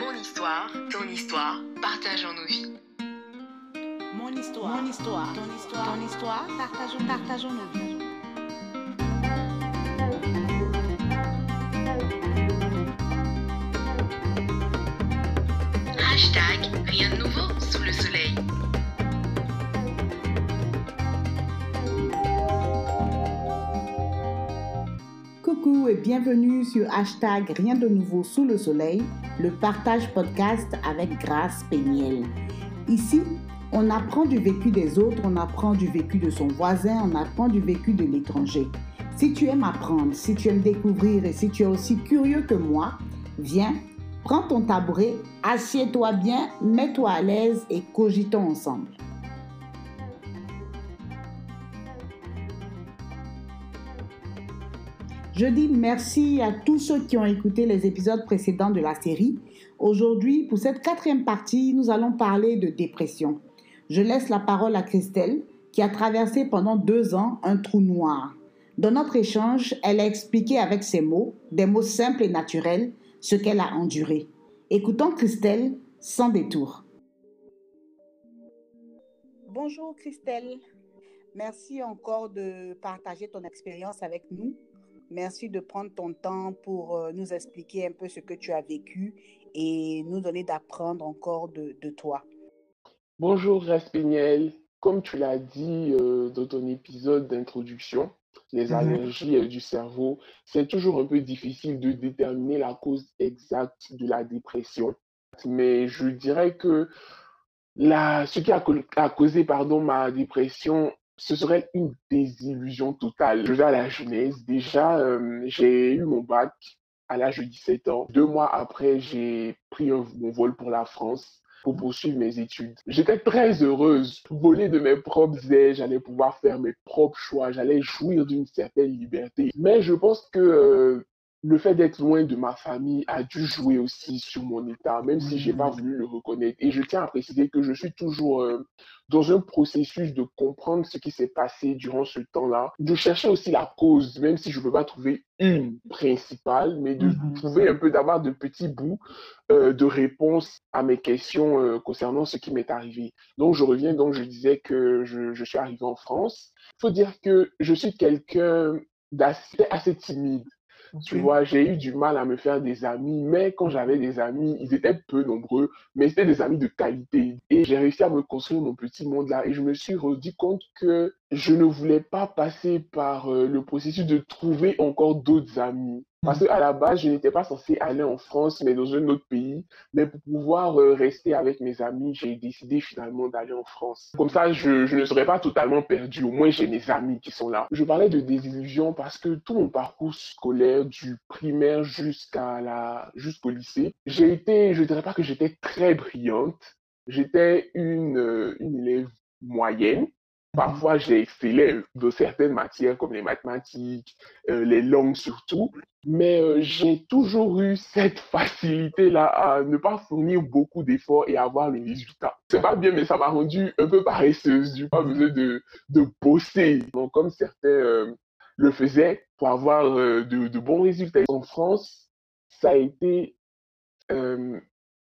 Mon histoire, ton histoire, partageons nos vies. Mon histoire, mon histoire, ton histoire, ton histoire, partageons, partageons nos vies. Hashtag rien de nouveau sous le soleil. Coucou et bienvenue sur hashtag Rien de nouveau sous le soleil, le partage podcast avec Grâce Péniel. Ici, on apprend du vécu des autres, on apprend du vécu de son voisin, on apprend du vécu de l'étranger. Si tu aimes apprendre, si tu aimes découvrir et si tu es aussi curieux que moi, viens, prends ton tabouret, assieds-toi bien, mets-toi à l'aise et cogitons ensemble. Je dis merci à tous ceux qui ont écouté les épisodes précédents de la série. Aujourd'hui, pour cette quatrième partie, nous allons parler de dépression. Je laisse la parole à Christelle, qui a traversé pendant deux ans un trou noir. Dans notre échange, elle a expliqué avec ses mots, des mots simples et naturels, ce qu'elle a enduré. Écoutons Christelle sans détour. Bonjour Christelle. Merci encore de partager ton expérience avec nous. Merci de prendre ton temps pour euh, nous expliquer un peu ce que tu as vécu et nous donner d'apprendre encore de, de toi. Bonjour Raspiniel. Comme tu l'as dit euh, dans ton épisode d'introduction, les Mhm. allergies euh, du cerveau, c'est toujours un peu difficile de déterminer la cause exacte de la dépression. Mais je dirais que la, ce qui a, a causé pardon, ma dépression, ce serait une désillusion totale. Je vais à la jeunesse. Déjà, euh, j'ai eu mon bac à l'âge de 17 ans. Deux mois après, j'ai pris mon vol pour la France pour poursuivre mes études. J'étais très heureuse, voler de mes propres ailes, j'allais pouvoir faire mes propres choix, j'allais jouir d'une certaine liberté. Mais je pense que euh, le fait d'être loin de ma famille a dû jouer aussi sur mon état, même si j'ai pas voulu le reconnaître. Et je tiens à préciser que je suis toujours euh, dans un processus de comprendre ce qui s'est passé durant ce temps-là, de chercher aussi la cause, même si je ne peux pas trouver une principale, mais de Mhm. trouver un peu, d'avoir de petits bouts euh, de réponses à mes questions euh, concernant ce qui m'est arrivé. Donc, je reviens, donc je disais que je, je suis arrivé en France. Il faut dire que je suis quelqu'un d'assez assez timide. Tu vois, j'ai eu du mal à me faire des amis, mais quand j'avais des amis, ils étaient peu nombreux, mais c'était des amis de qualité. Et j'ai réussi à me construire mon petit monde là. Et je me suis rendu compte que je ne voulais pas passer par euh, le processus de trouver encore d'autres amis. Parce qu'à la base, je n'étais pas censé aller en France, mais dans un autre pays. Mais pour pouvoir euh, rester avec mes amis, j'ai décidé finalement d'aller en France. Comme ça, je, ne serais pas totalement perdu. Au moins, j'ai mes amis qui sont là. Je parlais de désillusion parce que tout mon parcours scolaire, du primaire jusqu'à la, jusqu'au lycée, j'ai été, je dirais pas que j'étais très brillante. J'étais une, euh, une élève moyenne. Parfois, j'ai excellé dans certaines matières comme les mathématiques, euh, les langues surtout, mais euh, j'ai toujours eu cette facilité-là à ne pas fournir beaucoup d'efforts et avoir les résultats. C'est pas bien, mais ça m'a rendu un peu paresseuse. J'ai pas besoin de, de bosser. Comme certains euh, le faisaient pour avoir euh, de, de bons résultats. En France, ça a été euh,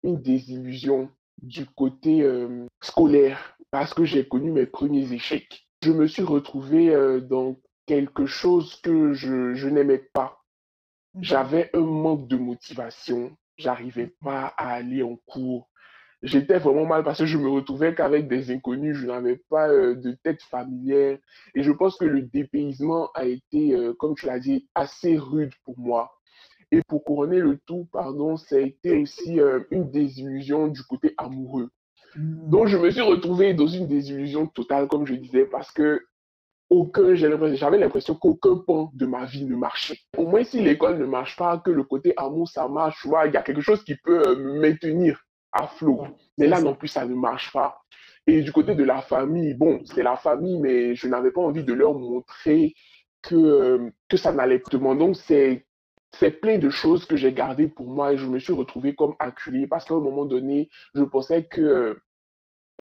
une désillusion du côté euh, scolaire parce que j'ai connu mes premiers échecs. Je me suis retrouvé euh, dans quelque chose que je, je n'aimais pas. J'avais un manque de motivation. J'arrivais pas à aller en cours. J'étais vraiment mal parce que je me retrouvais qu'avec des inconnus. Je n'avais pas euh, de tête familière. Et je pense que le dépaysement a été, euh, comme tu l'as dit, assez rude pour moi. Et pour couronner le tout, pardon, ça a été aussi euh, une désillusion du côté amoureux. Donc, je me suis retrouvé dans une désillusion totale, comme je disais, parce que aucun, j'avais l'impression qu'aucun pan de ma vie ne marchait. Au moins, si l'école ne marche pas, que le côté amour, ça marche, il y a quelque chose qui peut euh, me maintenir à flot. Mais là non plus, ça ne marche pas. Et du côté de la famille, bon, c'est la famille, mais je n'avais pas envie de leur montrer que, euh, que ça n'allait pas. Donc, c'est c'est plein de choses que j'ai gardées pour moi et je me suis retrouvé comme acculé parce qu'à un moment donné, je pensais que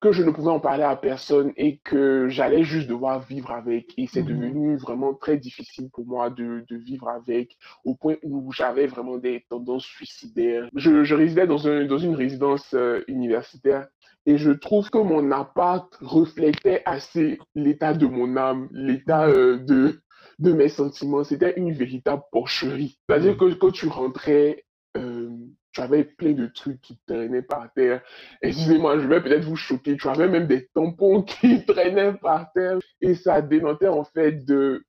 que je ne pouvais en parler à personne et que j'allais juste devoir vivre avec. Et c'est Mhm. devenu vraiment très difficile pour moi de, de vivre avec, au point où j'avais vraiment des tendances suicidaires. Je, je résidais dans, un, dans une résidence euh, universitaire et je trouve que mon appart reflétait assez l'état de mon âme, l'état euh, de, de mes sentiments. C'était une véritable porcherie. C'est-à-dire que quand tu rentrais, euh, tu avais plein de trucs qui traînaient par terre. Excusez-moi, je vais peut-être vous choquer. Tu avais même des tampons qui traînaient par terre. Et ça dénotait en fait de,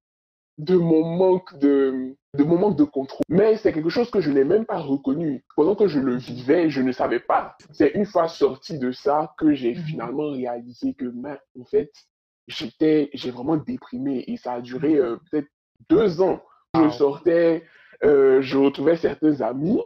de mon manque de, de mon manque de contrôle. Mais c'est quelque chose que je n'ai même pas reconnu. Pendant que je le vivais, je ne savais pas. C'est une fois sorti de ça que j'ai finalement réalisé que, ben, en fait, j'étais, j'ai vraiment déprimé et ça a duré euh, peut-être deux ans. Je sortais, euh, je retrouvais certains amis,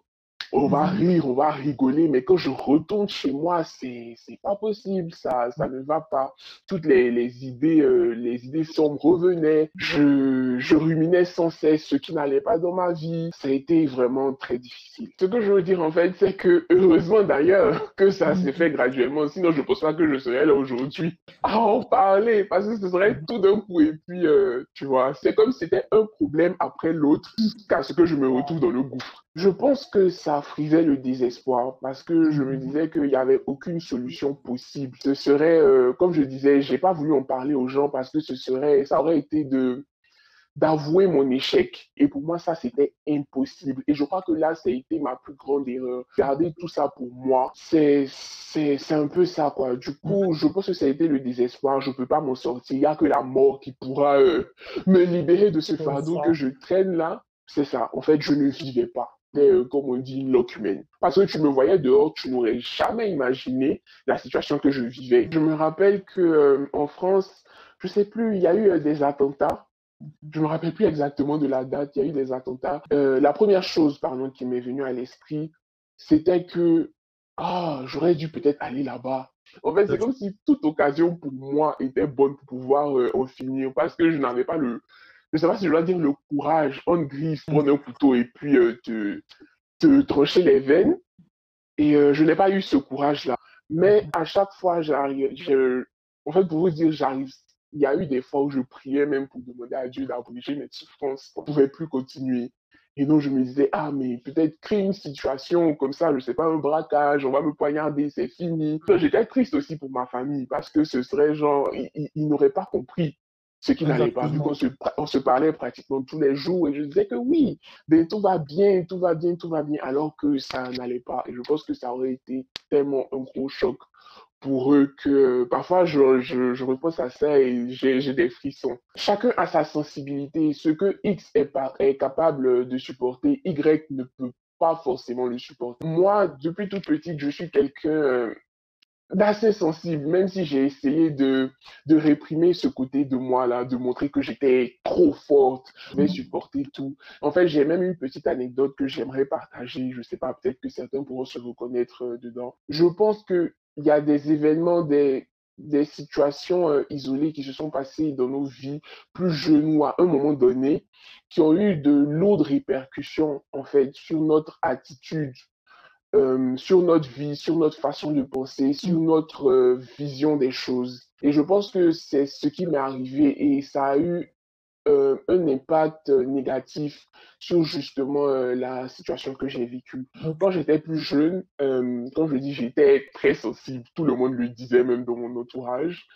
on va rire, on va rigoler, mais quand je retourne chez moi, c'est c'est pas possible, ça ça ne va pas. Toutes les, les idées euh, les idées sombres revenaient. Je je ruminais sans cesse ce qui n'allait pas dans ma vie. Ça a été vraiment très difficile. Ce que je veux dire en fait, c'est que heureusement d'ailleurs que ça s'est fait graduellement. Sinon, je pense pas que je serais là aujourd'hui à en parler parce que ce serait tout d'un coup et puis euh, tu vois, c'est comme si c'était un problème après l'autre jusqu'à ce que je me retrouve dans le gouffre. Je pense que ça frisait le désespoir parce que je me disais qu'il n'y avait aucune solution possible. Ce serait, euh, comme je disais, j'ai pas voulu en parler aux gens parce que ce serait, ça aurait été de d'avouer mon échec. Et pour moi, ça, c'était impossible. Et je crois que là, ça a été ma plus grande erreur. Garder tout ça pour moi, c'est, c'est, c'est un peu ça, quoi. Du coup, je pense que ça a été le désespoir. Je peux pas m'en sortir. Il n'y a que la mort qui pourra euh, me libérer de ce fardeau que je traîne là. C'est ça. En fait, je ne vivais pas. C'était, euh, comme on dit, humaine. Parce que tu me voyais dehors, tu n'aurais jamais imaginé la situation que je vivais. Je me rappelle que euh, en France, je sais plus, il y a eu euh, des attentats. Je me rappelle plus exactement de la date. Il y a eu des attentats. Euh, la première chose, pardon, qui m'est venue à l'esprit, c'était que ah, j'aurais dû peut-être aller là-bas. En fait, c'est comme si toute occasion pour moi était bonne pour pouvoir en finir, parce que je n'avais pas le, je sais pas si je dois dire le courage, en griffe, prendre un couteau et puis euh, te, te trancher les veines. Et euh, je n'ai pas eu ce courage-là. Mais à chaque fois, j'arrive, en fait, pour vous dire, j'arrive, il y a eu des fois où je priais même pour demander à Dieu d'abréger mes souffrances. On ne pouvait plus continuer. Et donc, je me disais, ah, mais peut-être créer une situation comme ça, je sais pas, un braquage, on va me poignarder, c'est fini. J'étais triste aussi pour ma famille parce que ce serait genre, ils n'auraient pas compris ce qui n'allait pas, vu qu'on se, on se parlait pratiquement tous les jours et je disais que oui, ben, tout va bien, tout va bien, tout va bien, alors que ça n'allait pas. Et je pense que ça aurait été tellement un gros choc pour eux que parfois je, je, je repense à ça et j'ai des frissons. Chacun a sa sensibilité. Ce que X est, par, est capable de supporter, Y ne peut pas forcément le supporter. Moi, depuis toute petite, je suis quelqu'un d'assez sensible, même si j'ai essayé de, de réprimer ce côté de moi-là, de montrer que j'étais trop forte, je vais supporter tout. En fait, j'ai même une petite anecdote que j'aimerais partager. Je sais pas, peut-être que certains pourront se reconnaître euh, dedans. Je pense que il y a des événements, des, des situations euh, isolées qui se sont passées dans nos vies plus jeunes ou à un moment donné, qui ont eu de lourdes répercussions, en fait, sur notre attitude, euh, sur notre vie, sur notre façon de penser, sur notre euh, vision des choses. Et je pense que c'est ce qui m'est arrivé et ça a eu euh, un impact négatif sur justement la situation que j'ai vécue. Quand j'étais plus jeune, quand je dis j'étais très sensible, tout le monde le disait même dans mon entourage.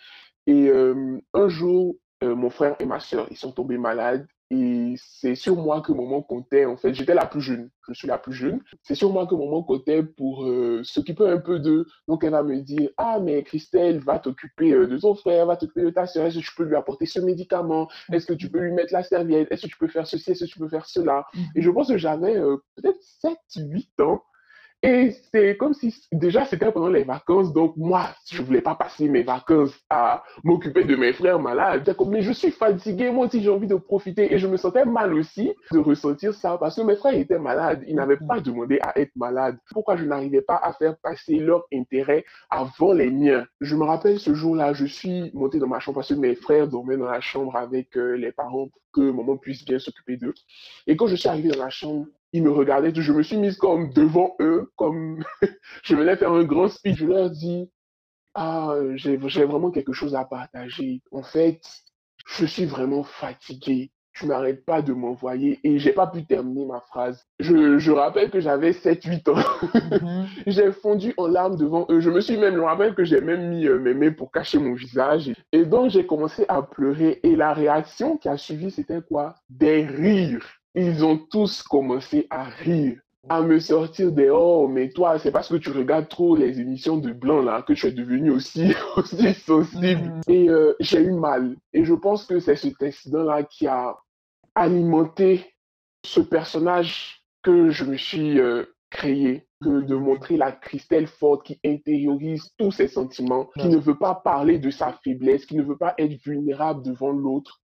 Et un jour, mon frère et ma soeur, ils sont tombés malades et c'est sur moi que maman comptait. En fait, j'étais la plus jeune. Je suis la plus jeune. C'est sur moi que maman comptait pour euh, s'occuper un peu d'eux. Donc, elle va me dire Ah, mais Christelle va t'occuper euh, de ton frère, va t'occuper de ta soeur. Est-ce que tu peux lui apporter ce médicament? Est-ce que tu peux lui mettre la serviette? Est-ce que tu peux faire ceci? Est-ce que tu peux faire cela Et je pense que j'avais euh, peut-être 7, 8 ans. Et c'est comme si déjà c'était pendant les vacances, donc moi, je voulais pas passer mes vacances à m'occuper de mes frères malades. Mais je suis fatigué, moi aussi j'ai envie de profiter. Et je me sentais mal aussi de ressentir ça parce que mes frères étaient malades, ils n'avaient pas demandé à être malades. Pourquoi je n'arrivais pas à faire passer leur intérêt avant les miens? Je me rappelle ce jour-là, je suis monté dans ma chambre parce que mes frères dormaient dans la chambre avec euh, les parents pour que maman puisse bien s'occuper d'eux. Et quand je suis arrivé dans la chambre, ils me regardaient, je me suis mise comme devant eux, comme je venais faire un grand speech. Je leur dis, Ah, j'ai vraiment quelque chose à partager. En fait, je suis vraiment fatigué. Tu n'arrêtes pas de m'envoyer et j'ai pas pu terminer ma phrase. Je, je rappelle que j'avais 7-8 ans. Mhm. J'ai fondu en larmes devant eux. Je me suis même, je me rappelle que j'ai même mis euh, mes mains pour cacher mon visage. Et donc, j'ai commencé à pleurer. Et la réaction qui a suivi, c'était quoi? Des rires. Ils ont tous commencé à rire, à me sortir des oh, mais toi, c'est parce que tu regardes trop les émissions de blanc là que tu es devenu aussi, aussi sensible. Mhm. Et euh, j'ai eu mal. Et je pense que c'est cet incident-là qui a alimenté ce personnage que je me suis euh, créé, que de montrer la Christelle forte qui intériorise tous ses sentiments, qui ne veut pas parler de sa faiblesse, qui ne veut pas être vulnérable devant l'autre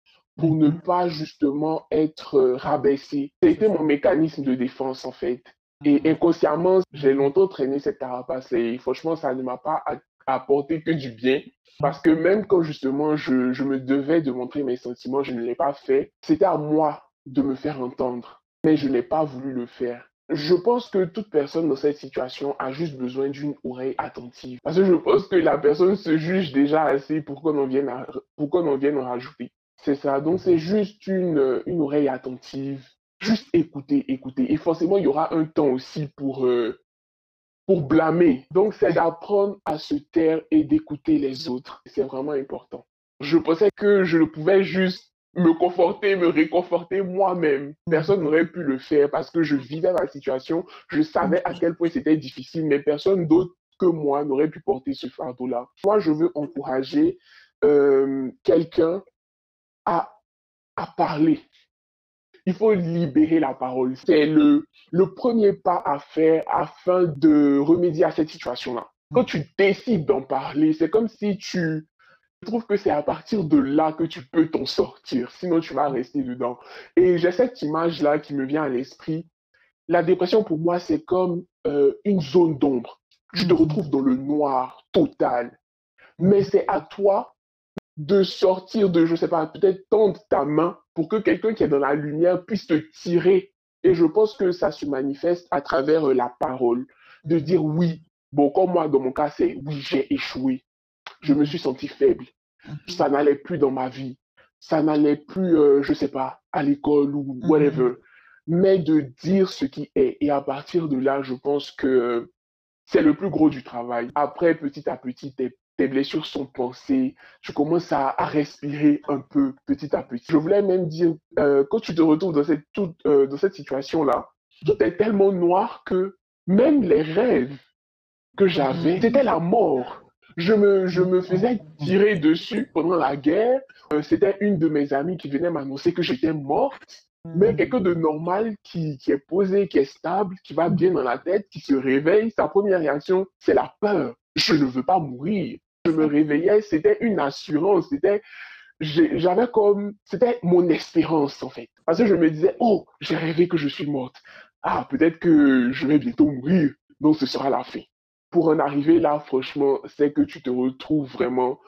pour ne pas justement être euh, rabaissé. C'était mon mécanisme de défense en fait. Et inconsciemment, j'ai longtemps traîné cette carapace et franchement, ça ne m'a pas apporté que du bien. Parce que même quand justement je, je me devais de montrer mes sentiments, je ne l'ai pas fait. C'était à moi de me faire entendre, mais je n'ai pas voulu le faire. Je pense que toute personne dans cette situation a juste besoin d'une oreille attentive. Parce que je pense que la personne se juge déjà assez pour qu'on en vienne, à- pour qu'on en vienne en rajouter. C'est ça. Donc c'est juste une, une oreille attentive. Juste écouter, écouter. Et forcément, il y aura un temps aussi pour, euh, pour blâmer. Donc, c'est d'apprendre à se taire et d'écouter les autres. C'est vraiment important. Je pensais que je ne pouvais juste me conforter, me réconforter moi-même. Personne n'aurait pu le faire parce que je vivais la situation. Je savais à quel point c'était difficile, mais personne d'autre que moi n'aurait pu porter ce fardeau-là. Moi, je veux encourager euh, quelqu'un à, à parler. Il faut libérer la parole. C'est le, le premier pas à faire afin de remédier à cette situation-là. Quand tu décides d'en parler, c'est comme si tu je trouve que c'est à partir de là que tu peux t'en sortir. Sinon, tu vas rester dedans. Et j'ai cette image-là qui me vient à l'esprit. La dépression, pour moi, c'est comme euh, une zone d'ombre. Tu te retrouves dans le noir total. Mais c'est à toi de sortir de, je sais pas, peut-être tendre ta main pour que quelqu'un qui est dans la lumière puisse te tirer. Et je pense que ça se manifeste à travers euh, la parole, de dire oui. Bon, comme moi, dans mon cas, c'est oui, j'ai échoué. Je me suis senti faible. Ça n'allait plus dans ma vie. Ça n'allait plus, euh, je sais pas, à l'école ou whatever. Mais de dire ce qui est. Et à partir de là, je pense que euh, c'est le plus gros du travail. Après, petit à petit, tes, tes blessures sont pensées. Tu commences à, à respirer un peu, petit à petit. Je voulais même dire, euh, quand tu te retrouves dans cette, toute, euh, dans cette situation-là, tout est tellement noir que même les rêves que j'avais, c'était la mort. Je me, je me faisais tirer dessus pendant la guerre. Euh, c'était une de mes amies qui venait m'annoncer que j'étais morte. Mais quelqu'un de normal qui, qui est posé, qui est stable, qui va bien dans la tête, qui se réveille, sa première réaction, c'est la peur. Je ne veux pas mourir. Je me réveillais, c'était une assurance, c'était, j'avais comme, c'était mon espérance en fait. Parce que je me disais, oh, j'ai rêvé que je suis morte. Ah, peut-être que je vais bientôt mourir. Donc ce sera la fin. Pour en arriver là, franchement, c'est que tu te retrouves vraiment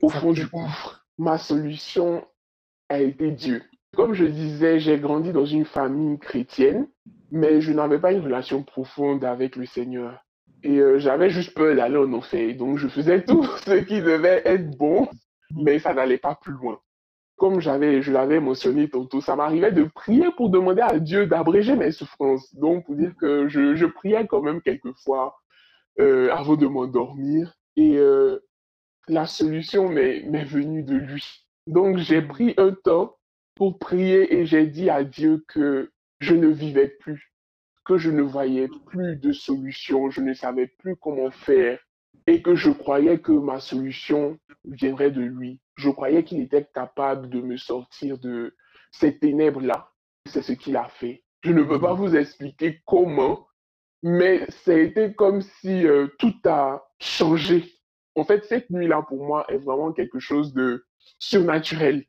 au fond du gouffre. Ma solution a été Dieu. Comme je disais, j'ai grandi dans une famille chrétienne, mais je n'avais pas une relation profonde avec le Seigneur. Et euh, j'avais juste peur d'aller en enfer. Donc je faisais tout ce qui devait être bon, mais ça n'allait pas plus loin. Comme j'avais, je l'avais mentionné tantôt, ça m'arrivait de prier pour demander à Dieu d'abréger mes souffrances. Donc pour dire que je, priais quand même quelquefois euh, avant de m'endormir. Et euh, la solution m'est venue de lui. Donc j'ai pris un temps pour prier et j'ai dit à Dieu que je ne vivais plus, que je ne voyais plus de solution, je ne savais plus comment faire et que je croyais que ma solution viendrait de lui. Je croyais qu'il était capable de me sortir de ces ténèbres-là. C'est ce qu'il a fait. Je ne peux pas vous expliquer comment, mais été comme si euh, tout a changé. En fait, cette nuit-là, pour moi, est vraiment quelque chose de surnaturel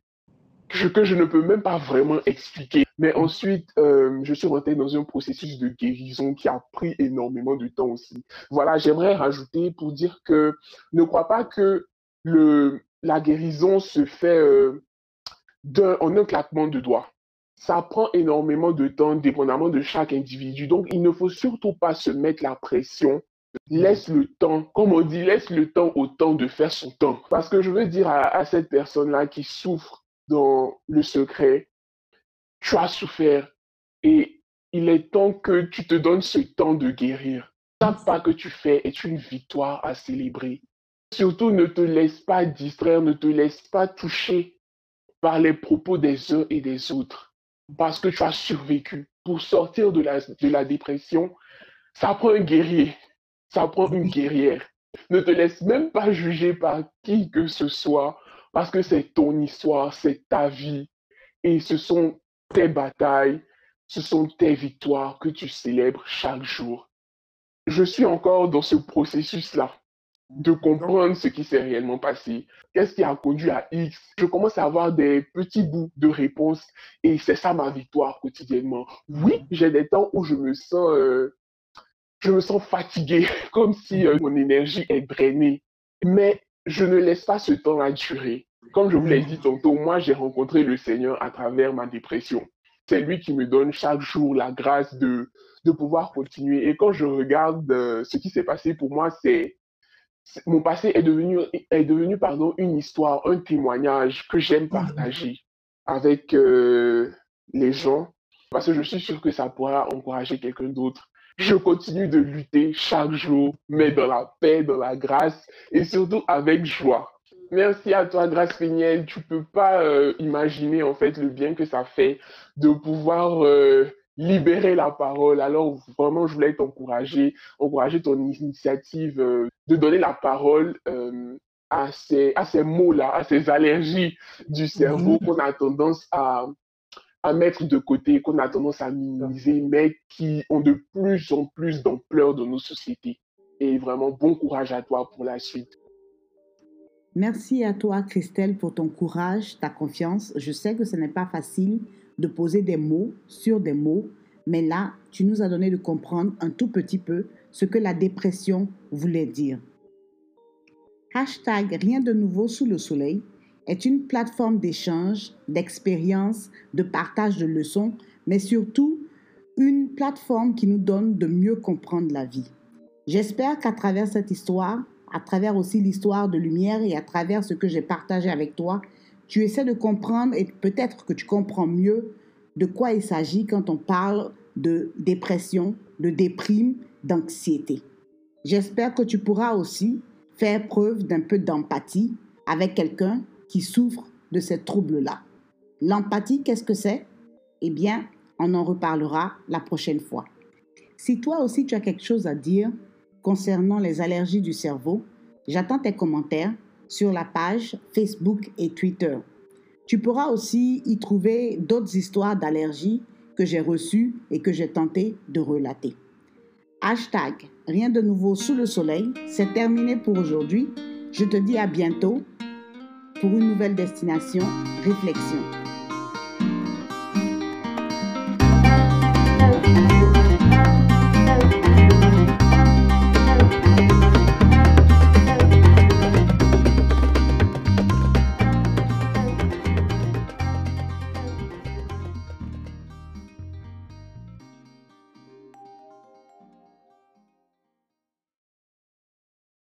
que, que je ne peux même pas vraiment expliquer. Mais ensuite, euh, je suis rentré dans un processus de guérison qui a pris énormément de temps aussi. Voilà, j'aimerais rajouter pour dire que ne crois pas que le, la guérison se fait euh, en un claquement de doigts. Ça prend énormément de temps, dépendamment de chaque individu. Donc, il ne faut surtout pas se mettre la pression laisse le temps, comme on dit, laisse le temps au temps de faire son temps. Parce que je veux dire à, cette personne-là qui souffre dans le secret, tu as souffert et il est temps que tu te donnes ce temps de guérir. Chaque pas que tu fais est une victoire à célébrer. Surtout, ne te laisse pas distraire, ne te laisse pas toucher par les propos des uns et des autres. Parce que tu as survécu. Pour sortir de la, de la dépression, ça prend un guerrier. Ça prend une guerrière. Ne te laisse même pas juger par qui que ce soit, parce que c'est ton histoire, c'est ta vie. Et ce sont tes batailles, ce sont tes victoires que tu célèbres chaque jour. Je suis encore dans ce processus-là de comprendre ce qui s'est réellement passé. Qu'est-ce qui a conduit à X? Je commence à avoir des petits bouts de réponses et c'est ça ma victoire quotidiennement. Oui, j'ai des temps où je me sens, euh, je me sens fatigué, comme si euh, mon énergie est drainée. Mais je ne laisse pas ce temps-là durer. Comme je vous l'ai dit tantôt, moi j'ai rencontré le Seigneur à travers ma dépression. C'est lui qui me donne chaque jour la grâce de, de pouvoir continuer. Et quand je regarde euh, ce qui s'est passé pour moi, c'est mon passé est devenu, est devenu pardon, une histoire, un témoignage que j'aime partager avec euh, les gens parce que je suis sûr que ça pourra encourager quelqu'un d'autre. Je continue de lutter chaque jour, mais dans la paix, dans la grâce et surtout avec joie. Merci à toi, Grâce Péniel. Tu peux pas euh, imaginer en fait le bien que ça fait de pouvoir euh, libérer la parole. Alors vraiment, je voulais t'encourager, encourager ton initiative euh, de donner la parole à ces, à ces mots-là, à ces allergies du cerveau qu'on a tendance à, à mettre de côté, qu'on a tendance à minimiser, mais qui ont de plus en plus d'ampleur dans nos sociétés. Et vraiment, bon courage à toi pour la suite. Merci à toi, Christelle, pour ton courage, ta confiance. Je sais que ce n'est pas facile de poser des mots sur des mots, mais là, tu nous as donné de comprendre un tout petit peu ce que la dépression voulait dire. Hashtag Rien de nouveau sous le soleil est une plateforme d'échange, d'expériences, de partage de leçons, mais surtout une plateforme qui nous donne de mieux comprendre la vie. J'espère qu'à travers cette histoire, à travers aussi l'histoire de Lumière et à travers ce que j'ai partagé avec toi, tu essaies de comprendre et peut-être que tu comprends mieux de quoi il s'agit quand on parle de dépression, de déprime, d'anxiété. J'espère que tu pourras aussi faire preuve d'un peu d'empathie avec quelqu'un qui souffre de ces troubles-là. L'empathie, qu'est-ce que c'est? Eh bien, on en reparlera la prochaine fois. Si toi aussi tu as quelque chose à dire concernant les allergies du cerveau, j'attends tes commentaires sur la page Facebook et Twitter. Tu pourras aussi y trouver d'autres histoires d'allergies que j'ai reçues et que j'ai tenté de relater. Hashtag Rien de nouveau sous le soleil, c'est terminé pour aujourd'hui. Je te dis à bientôt pour une nouvelle destination, réflexion.